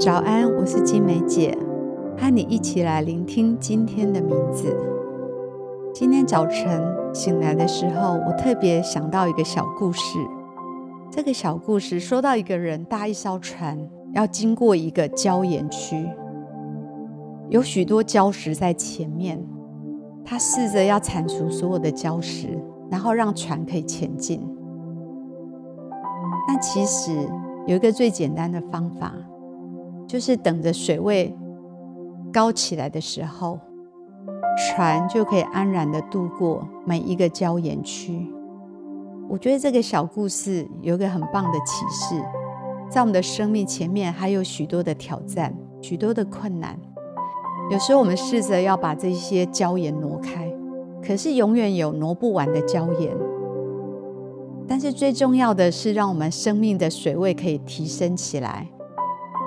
早安，我是金梅姐，和你一起来聆听今天的名字。今天早晨醒来的时候，我特别想到一个小故事。这个小故事说到一个人搭一艘船，要经过一个礁岩区，有许多礁石在前面，他试着要铲除所有的礁石，然后让船可以前进。但其实有一个最简单的方法。就是等着水位高起来的时候，船就可以安然的度过每一个礁岩区。我觉得这个小故事有一个很棒的启示，在我们的生命前面还有许多的挑战，许多的困难。有时候我们试着要把这些礁岩挪开，可是永远有挪不完的礁岩。但是最重要的是，让我们生命的水位可以提升起来。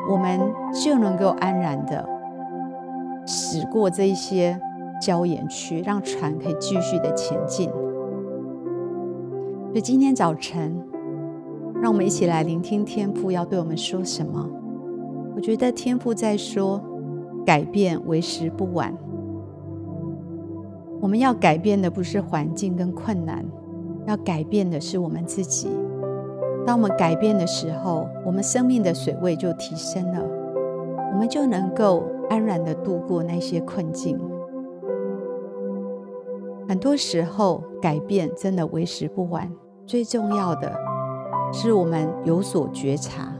我们就能够安然的驶过这一些礁岩区，让船可以继续的前进。所以今天早晨，让我们一起来聆听天父要对我们说什么。我觉得天父在说，改变为时不晚。我们要改变的不是环境跟困难，要改变的是我们自己。当我们改变的时候，我们生命的水位就提升了，我们就能够安然的度过那些困境。很多时候，改变真的为时不晚。最重要的是我们有所觉察。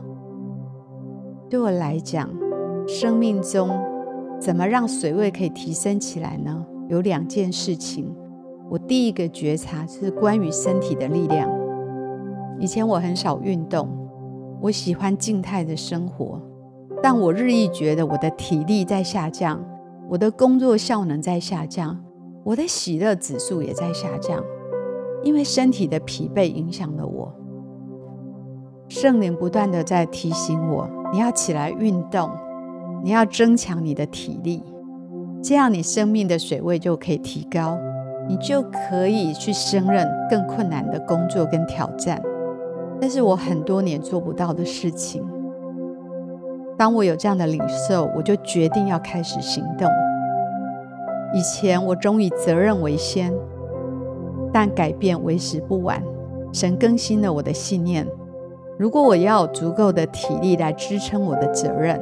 对我来讲，生命中怎么让水位可以提升起来呢？有两件事情。我第一个觉察是关于身体的力量。以前我很少运动，我喜欢静态的生活，但我日益觉得我的体力在下降，我的工作效能在下降，我的喜乐指数也在下降，因为身体的疲惫影响了我。圣灵不断地在提醒我，你要起来运动，你要增强你的体力，这样你生命的水位就可以提高，你就可以去胜任更困难的工作跟挑战。这是我很多年做不到的事情。当我有这样的领受，我就决定要开始行动。以前我总以责任为先，但改变为时不晚。神更新了我的信念：如果我要有足够的体力来支撑我的责任，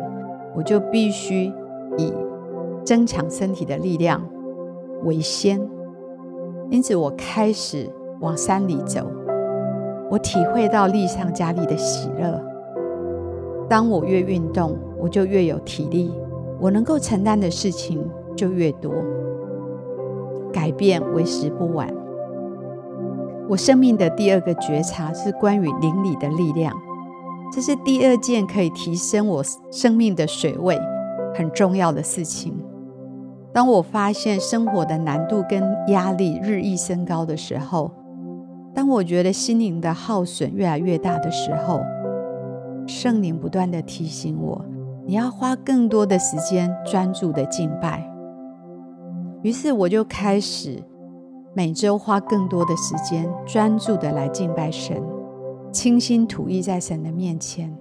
我就必须以增强身体的力量为先。因此，我开始往山里走。我体会到力上加力的喜乐。当我越运动，我就越有体力，我能够承担的事情就越多。改变为时不晚。我生命的第二个觉察是关于灵里的力量，这是第二件可以提升我生命的水位很重要的事情。当我发现生活的难度跟压力日益升高的时候，当我觉得心灵的耗损越来越大的时候，圣灵不断的提醒我，你要花更多的时间专注的敬拜。于是我就开始每周花更多的时间专注的来敬拜神，倾心吐意在神的面前。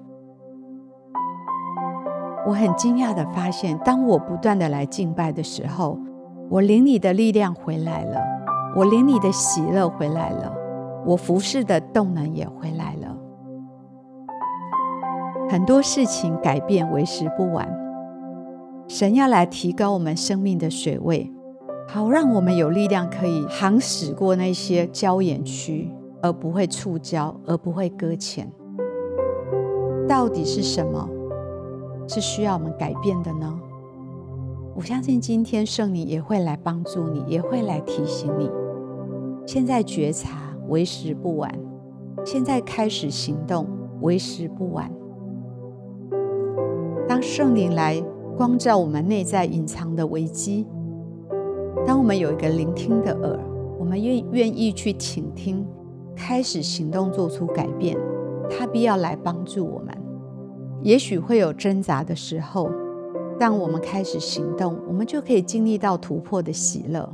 我很惊讶的发现，当我不断的来敬拜的时候，我灵里的力量回来了，我灵里的喜乐回来了。我服侍的动能也回来了。很多事情改变为时不晚。神要来提高我们生命的水位，好让我们有力量可以行驶过那些礁岩区，而不会触礁，而不会搁浅。到底是什么是需要我们改变的呢？我相信今天圣灵也会来帮助你，也会来提醒你。现在觉察。为时不晚，现在开始行动，为时不晚。当圣灵来光照我们内在隐藏的危机，当我们有一个聆听的耳，我们愿愿意去倾听，开始行动，做出改变，他必要来帮助我们。也许会有挣扎的时候，当我们开始行动，我们就可以经历到突破的喜乐。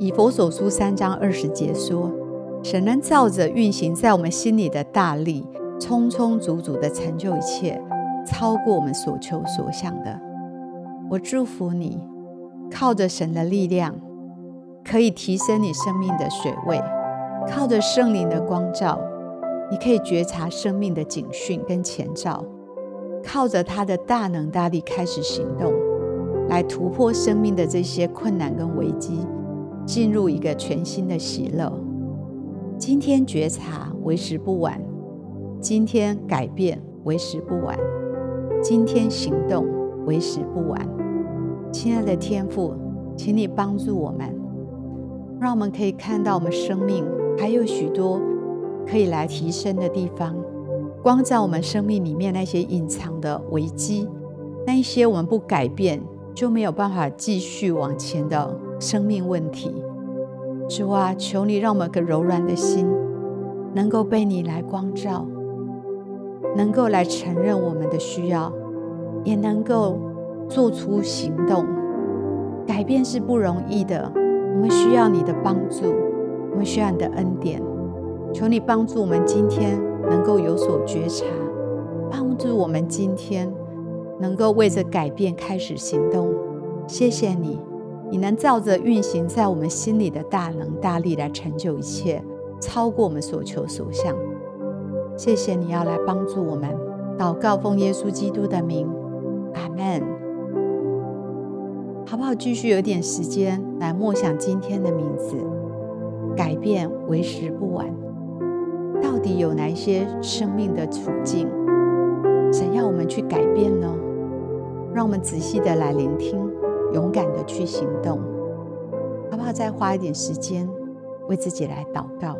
以佛所书三章二十节说：“神能照着运行在我们心里的大力，充充足足的成就一切，超过我们所求所想的。我祝福你，靠着神的力量，可以提升你生命的水位；靠着圣灵的光照，你可以觉察生命的警讯跟前兆；靠着他的大能大力开始行动，来突破生命的这些困难跟危机，进入一个全新的喜乐。今天觉察为时不晚，今天改变为时不晚，今天行动为时不晚。亲爱的天父，请你帮助我们，让我们可以看到我们生命还有许多可以来提升的地方，光照我们生命里面那些隐藏的危机，那一些我们不改变就没有办法继续往前的生命问题。主啊，求你让我们个柔软的心能够被你来光照，能够来承认我们的需要，也能够。做出行动，改变是不容易的。我们需要你的帮助，我们需要你的恩典。求你帮助我们今天能够有所觉察，帮助我们今天能够为着改变开始行动。谢谢你，你能照着运行在我们心里的大能大力来成就一切，超过我们所求所想。谢谢你要来帮助我们，祷告奉耶稣基督的名，阿门。好不好？继续有点时间来默想今天的名字，改变为时不晚。到底有哪一些生命的处境，想要我们去改变呢？让我们仔细的来聆听，勇敢的去行动。好不好？再花一点时间为自己来祷告。